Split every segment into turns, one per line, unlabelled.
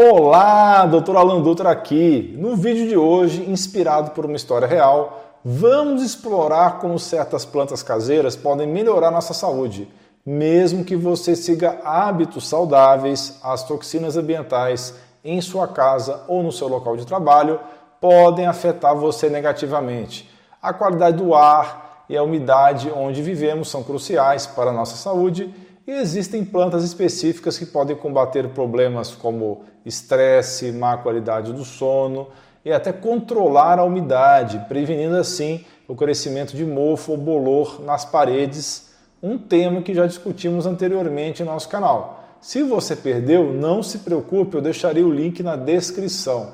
Olá, Dr. Alan Dutra aqui. No vídeo de hoje, inspirado por uma história real, vamos explorar como certas plantas caseiras podem melhorar nossa saúde, mesmo que você siga hábitos saudáveis, as toxinas ambientais em sua casa ou no seu local de trabalho podem afetar você negativamente. A qualidade do ar e a umidade onde vivemos são cruciais para a nossa saúde e existem plantas específicas que podem combater problemas como estresse, má qualidade do sono e até controlar a umidade, prevenindo assim o crescimento de mofo ou bolor nas paredes, um tema que já discutimos anteriormente em nosso canal. Se você perdeu, não se preocupe, eu deixarei o link na descrição.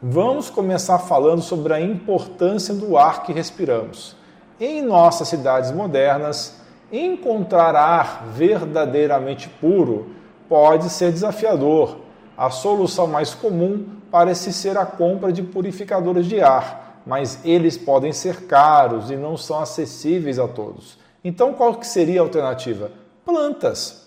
Vamos começar falando sobre a importância do ar que respiramos. Em nossas cidades modernas, Encontrar ar verdadeiramente puro pode ser desafiador. A solução mais comum parece ser a compra de purificadores de ar, mas eles podem ser caros e não são acessíveis a todos. Então, qual que seria a alternativa? Plantas.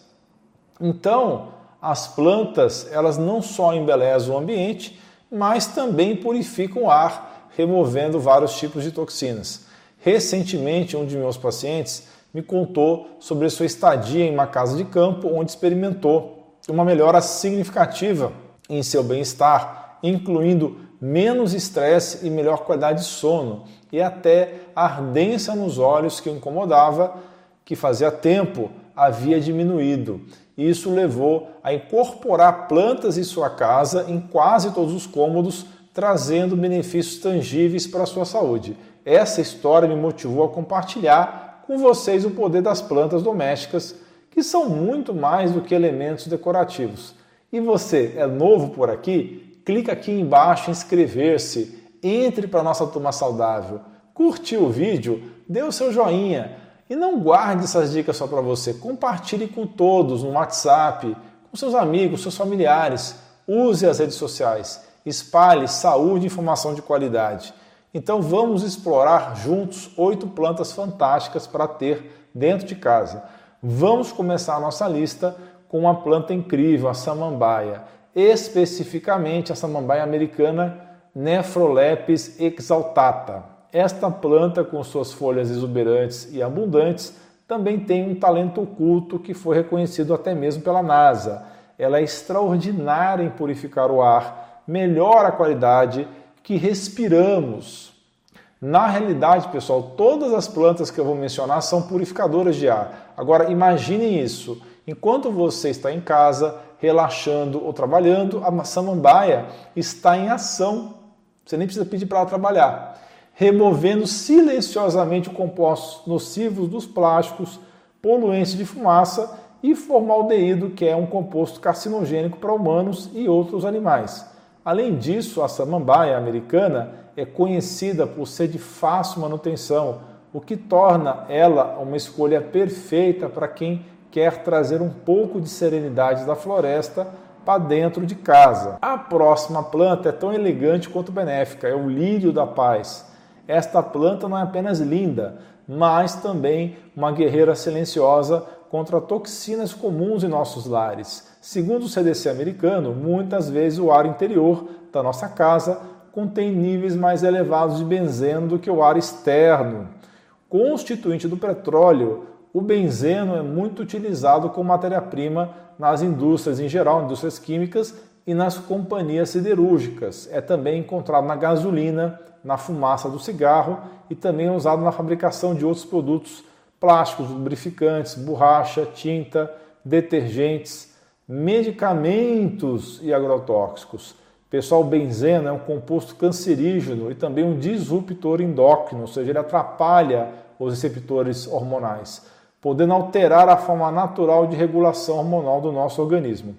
Então, as plantas, elas não só embelezam o ambiente, mas também purificam o ar, removendo vários tipos de toxinas. Recentemente, um de meus pacientes me contou sobre sua estadia em uma casa de campo onde experimentou uma melhora significativa em seu bem-estar, incluindo menos estresse e melhor qualidade de sono, e até ardência nos olhos que o incomodava, que fazia tempo havia diminuído. Isso levou a incorporar plantas em sua casa em quase todos os cômodos, trazendo benefícios tangíveis para a sua saúde. Essa história me motivou a compartilhar com vocês o poder das plantas domésticas, que são muito mais do que elementos decorativos. E você é novo por aqui? Clica aqui embaixo em inscrever-se, entre para a nossa turma saudável, curtiu o vídeo, dê o seu joinha e não guarde essas dicas só para você. Compartilhe com todos no WhatsApp, com seus amigos, seus familiares. Use as redes sociais. Espalhe saúde e informação de qualidade. Então vamos explorar juntos oito plantas fantásticas para ter dentro de casa. Vamos começar a nossa lista com uma planta incrível, a samambaia, especificamente a samambaia americana Nephrolepis exaltata. Esta planta, com suas folhas exuberantes e abundantes, também tem um talento oculto que foi reconhecido até mesmo pela NASA. Ela é extraordinária em purificar o ar, melhora a qualidade que respiramos. Na realidade, pessoal, todas as plantas que eu vou mencionar são purificadoras de ar. Agora, imaginem isso. Enquanto você está em casa, relaxando ou trabalhando, a samambaia está em ação. Você nem precisa pedir para ela trabalhar. Removendo silenciosamente os compostos nocivos dos plásticos, poluentes de fumaça e formaldeído, que é um composto carcinogênico para humanos e outros animais. Além disso, a samambaia americana é conhecida por ser de fácil manutenção, o que torna ela uma escolha perfeita para quem quer trazer um pouco de serenidade da floresta para dentro de casa. A próxima planta é tão elegante quanto benéfica, é o lírio da paz. Esta planta não é apenas linda, mas também uma guerreira silenciosa contra toxinas comuns em nossos lares. Segundo o CDC americano, muitas vezes o ar interior da nossa casa contém níveis mais elevados de benzeno do que o ar externo. Constituinte do petróleo, o benzeno é muito utilizado como matéria-prima nas indústrias em geral, indústrias químicas e nas companhias siderúrgicas. É também encontrado na gasolina, na fumaça do cigarro e também é usado na fabricação de outros produtos plásticos, lubrificantes, borracha, tinta, detergentes, medicamentos e agrotóxicos. Pessoal, benzeno é um composto cancerígeno e também um disruptor endócrino, ou seja, ele atrapalha os receptores hormonais, podendo alterar a forma natural de regulação hormonal do nosso organismo.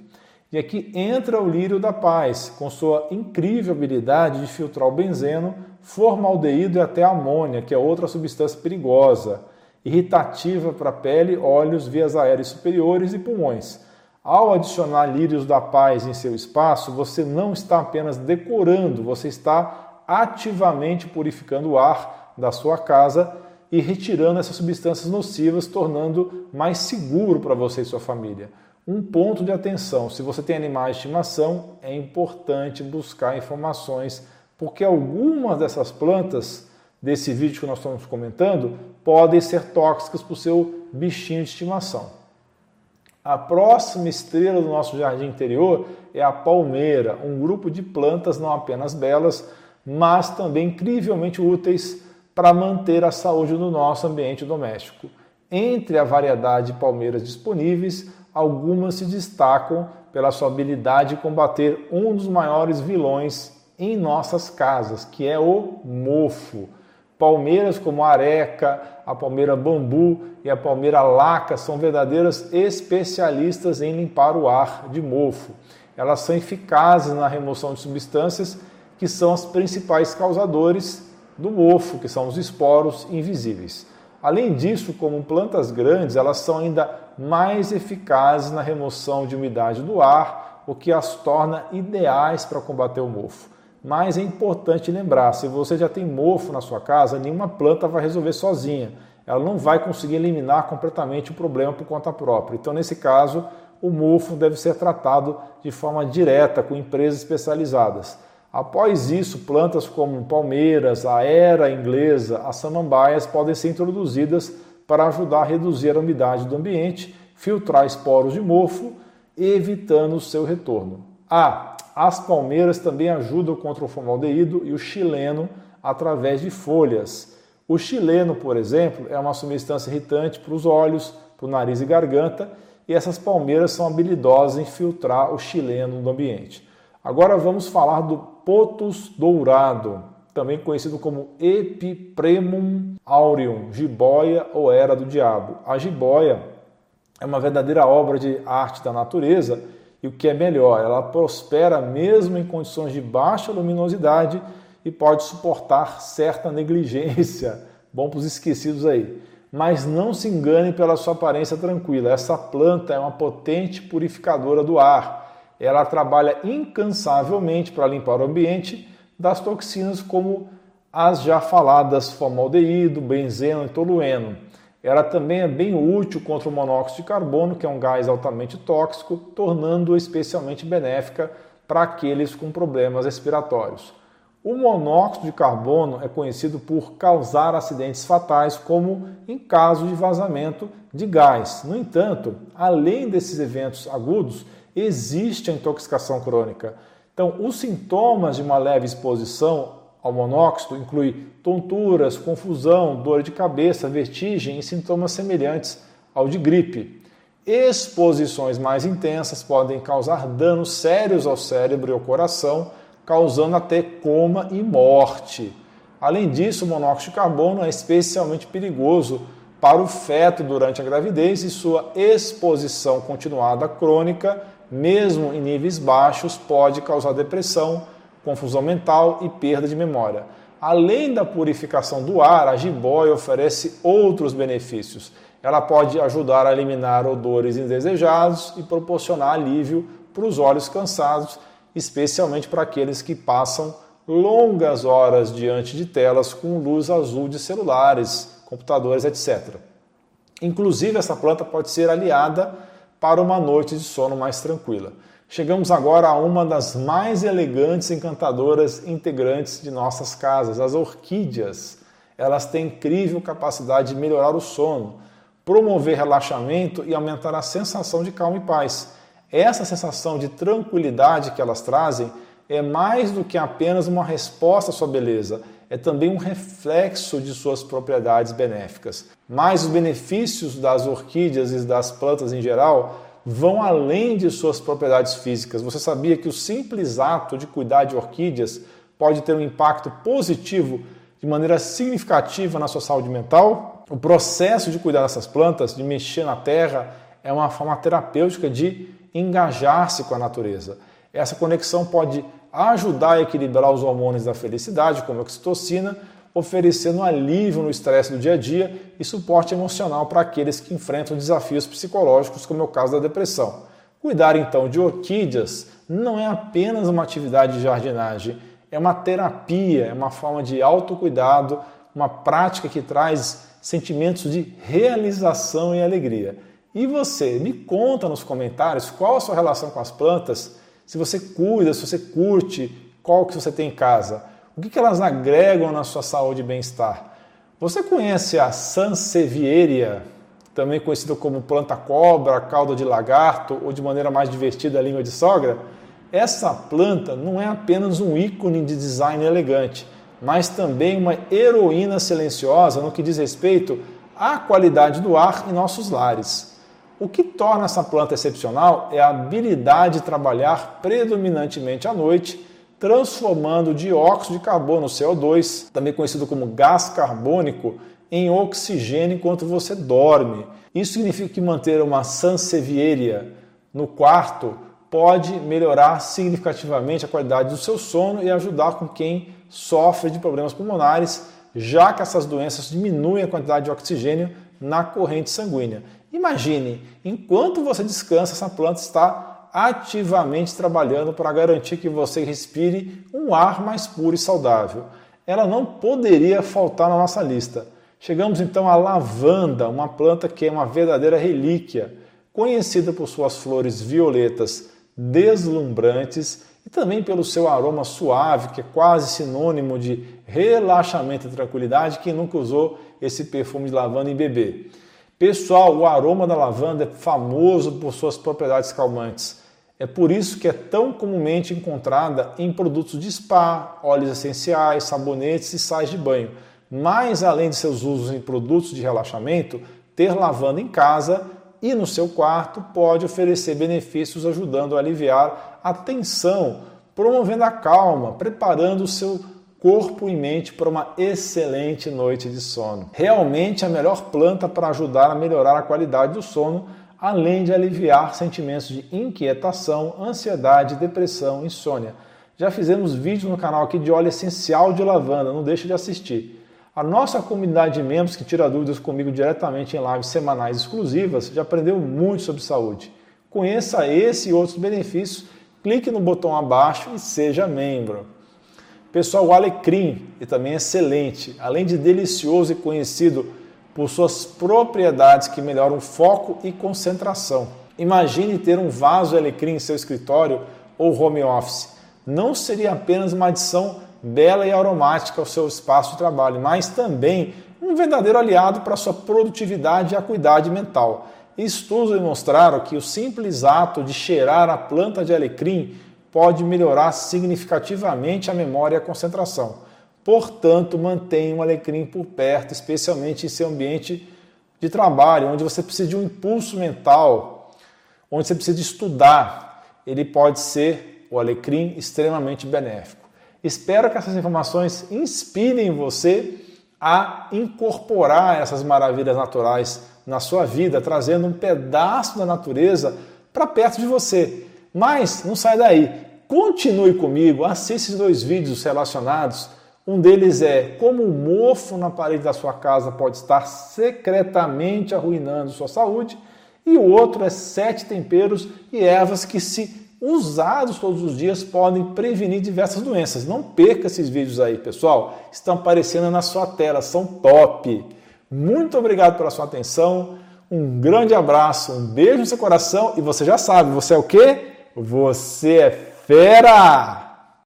E aqui entra o lírio da paz, com sua incrível habilidade de filtrar o benzeno, formaldeído e até amônia, que é outra substância perigosa irritativa para a pele, olhos, vias aéreas superiores e pulmões. Ao adicionar lírios da paz em seu espaço, você não está apenas decorando, você está ativamente purificando o ar da sua casa e retirando essas substâncias nocivas, tornando mais seguro para você e sua família. Um ponto de atenção: se você tem animais de estimação, é importante buscar informações, porque algumas dessas plantas, desse vídeo que nós estamos comentando, podem ser tóxicas para o seu bichinho de estimação. A próxima estrela do nosso jardim interior é a palmeira, um grupo de plantas não apenas belas, mas também incrivelmente úteis para manter a saúde do nosso ambiente doméstico. Entre a variedade de palmeiras disponíveis, algumas se destacam pela sua habilidade de combater um dos maiores vilões em nossas casas, que é o mofo. Palmeiras como a areca, a palmeira bambu e a palmeira laca são verdadeiras especialistas em limpar o ar de mofo. Elas são eficazes na remoção de substâncias que são os principais causadores do mofo, que são os esporos invisíveis. Além disso, como plantas grandes, elas são ainda mais eficazes na remoção de umidade do ar, o que as torna ideais para combater o mofo. Mas é importante lembrar, se você já tem mofo na sua casa, nenhuma planta vai resolver sozinha. Ela não vai conseguir eliminar completamente o problema por conta própria. Então, nesse caso, o mofo deve ser tratado de forma direta com empresas especializadas. Após isso, plantas como palmeiras, a era inglesa, as samambaias podem ser introduzidas para ajudar a reduzir a umidade do ambiente, filtrar esporos de mofo, evitando o seu retorno. Ah, as palmeiras também ajudam contra o formaldeído e o chileno através de folhas. O chileno, por exemplo, é uma substância irritante para os olhos, para o nariz e garganta, e essas palmeiras são habilidosas em filtrar o chileno do ambiente. Agora vamos falar do potus dourado, também conhecido como Epipremum aureum, jiboia ou era do diabo. A jiboia é uma verdadeira obra de arte da natureza e o que é melhor, ela prospera mesmo em condições de baixa luminosidade e pode suportar certa negligência. Bom para os esquecidos aí. Mas não se engane pela sua aparência tranquila. Essa planta é uma potente purificadora do ar ela trabalha incansavelmente para limpar o ambiente das toxinas como as já faladas formaldeído, benzeno e tolueno. Ela também é bem útil contra o monóxido de carbono, que é um gás altamente tóxico, tornando-a especialmente benéfica para aqueles com problemas respiratórios. O monóxido de carbono é conhecido por causar acidentes fatais, como em caso de vazamento de gás. No entanto, além desses eventos agudos, existe a intoxicação crônica. Então, os sintomas de uma leve exposição ao monóxido incluem tonturas, confusão, dor de cabeça, vertigem e sintomas semelhantes ao de gripe. Exposições mais intensas podem causar danos sérios ao cérebro e ao coração, causando até coma e morte. Além disso, o monóxido de carbono é especialmente perigoso para o feto durante a gravidez e sua exposição continuada crônica mesmo em níveis baixos, pode causar depressão, confusão mental e perda de memória. Além da purificação do ar, a jiboia oferece outros benefícios. Ela pode ajudar a eliminar odores indesejados e proporcionar alívio para os olhos cansados, especialmente para aqueles que passam longas horas diante de telas com luz azul de celulares, computadores, etc. Inclusive, essa planta pode ser aliada para uma noite de sono mais tranquila. Chegamos agora a uma das mais elegantes e encantadoras integrantes de nossas casas, as orquídeas. Elas têm incrível capacidade de melhorar o sono, promover relaxamento e aumentar a sensação de calma e paz. Essa sensação de tranquilidade que elas trazem é mais do que apenas uma resposta à sua beleza, é também um reflexo de suas propriedades benéficas. Mas os benefícios das orquídeas e das plantas em geral vão além de suas propriedades físicas. Você sabia que o simples ato de cuidar de orquídeas pode ter um impacto positivo de maneira significativa na sua saúde mental? O processo de cuidar dessas plantas, de mexer na terra, é uma forma terapêutica de engajar-se com a natureza. Essa conexão pode ajudar a equilibrar os hormônios da felicidade, como a oxitocina, oferecendo alívio no estresse do dia a dia e suporte emocional para aqueles que enfrentam desafios psicológicos, como é o caso da depressão. Cuidar então de orquídeas não é apenas uma atividade de jardinagem, é uma terapia, é uma forma de autocuidado, uma prática que traz sentimentos de realização e alegria. E você, me conta nos comentários qual a sua relação com as plantas, se você cuida, se você curte, qual que você tem em casa, o que, elas agregam na sua saúde e bem-estar. Você conhece a Sansevieria, também conhecida como planta cobra, cauda de lagarto ou de maneira mais divertida língua de sogra? Essa planta não é apenas um ícone de design elegante, mas também uma heroína silenciosa no que diz respeito à qualidade do ar em nossos lares. O que torna essa planta excepcional é a habilidade de trabalhar predominantemente à noite, transformando o dióxido de carbono, CO2, também conhecido como gás carbônico, em oxigênio enquanto você dorme. Isso significa que manter uma sansevieria no quarto pode melhorar significativamente a qualidade do seu sono e ajudar com quem sofre de problemas pulmonares, já que essas doenças diminuem a quantidade de oxigênio na corrente sanguínea. Imagine, enquanto você descansa, essa planta está ativamente trabalhando para garantir que você respire um ar mais puro e saudável. Ela não poderia faltar na nossa lista. Chegamos então à lavanda, uma planta que é uma verdadeira relíquia, conhecida por suas flores violetas deslumbrantes e também pelo seu aroma suave, que é quase sinônimo de relaxamento e tranquilidade. Quem nunca usou esse perfume de lavanda em bebê? Pessoal, o aroma da lavanda é famoso por suas propriedades calmantes. É por isso que é tão comumente encontrada em produtos de spa, óleos essenciais, sabonetes e sais de banho. Mas além de seus usos em produtos de relaxamento, ter lavanda em casa e no seu quarto pode oferecer benefícios ajudando a aliviar a tensão, promovendo a calma, preparando o seu corpo e mente para uma excelente noite de sono. Realmente a melhor planta para ajudar a melhorar a qualidade do sono, além de aliviar sentimentos de inquietação, ansiedade, depressão, insônia. Já fizemos vídeo no canal aqui de óleo essencial de lavanda, não deixe de assistir. A nossa comunidade de membros que tira dúvidas comigo diretamente em lives semanais exclusivas já aprendeu muito sobre saúde. Conheça esse e outros benefícios, clique no botão abaixo e seja membro. Pessoal, o alecrim e também é excelente, além de delicioso e conhecido por suas propriedades que melhoram foco e concentração. Imagine ter um vaso alecrim em seu escritório ou home office. Não seria apenas uma adição bela e aromática ao seu espaço de trabalho, mas também um verdadeiro aliado para sua produtividade e acuidade mental. Estudos demonstraram que o simples ato de cheirar a planta de alecrim pode melhorar significativamente a memória e a concentração. Portanto, mantenha um alecrim por perto, especialmente em seu ambiente de trabalho, onde você precisa de um impulso mental, onde você precisa estudar. Ele pode ser o alecrim extremamente benéfico. Espero que essas informações inspirem você a incorporar essas maravilhas naturais na sua vida, trazendo um pedaço da natureza para perto de você. Mas não sai daí. Continue comigo, assista esses dois vídeos relacionados. Um deles é como o mofo na parede da sua casa pode estar secretamente arruinando sua saúde. E o outro é sete temperos e ervas que, se usados todos os dias, podem prevenir diversas doenças. Não perca esses vídeos aí, pessoal. Estão aparecendo na sua tela, são top. Muito obrigado pela sua atenção. Um grande abraço, um beijo no seu coração e você já sabe, você é o quê? Você é fera!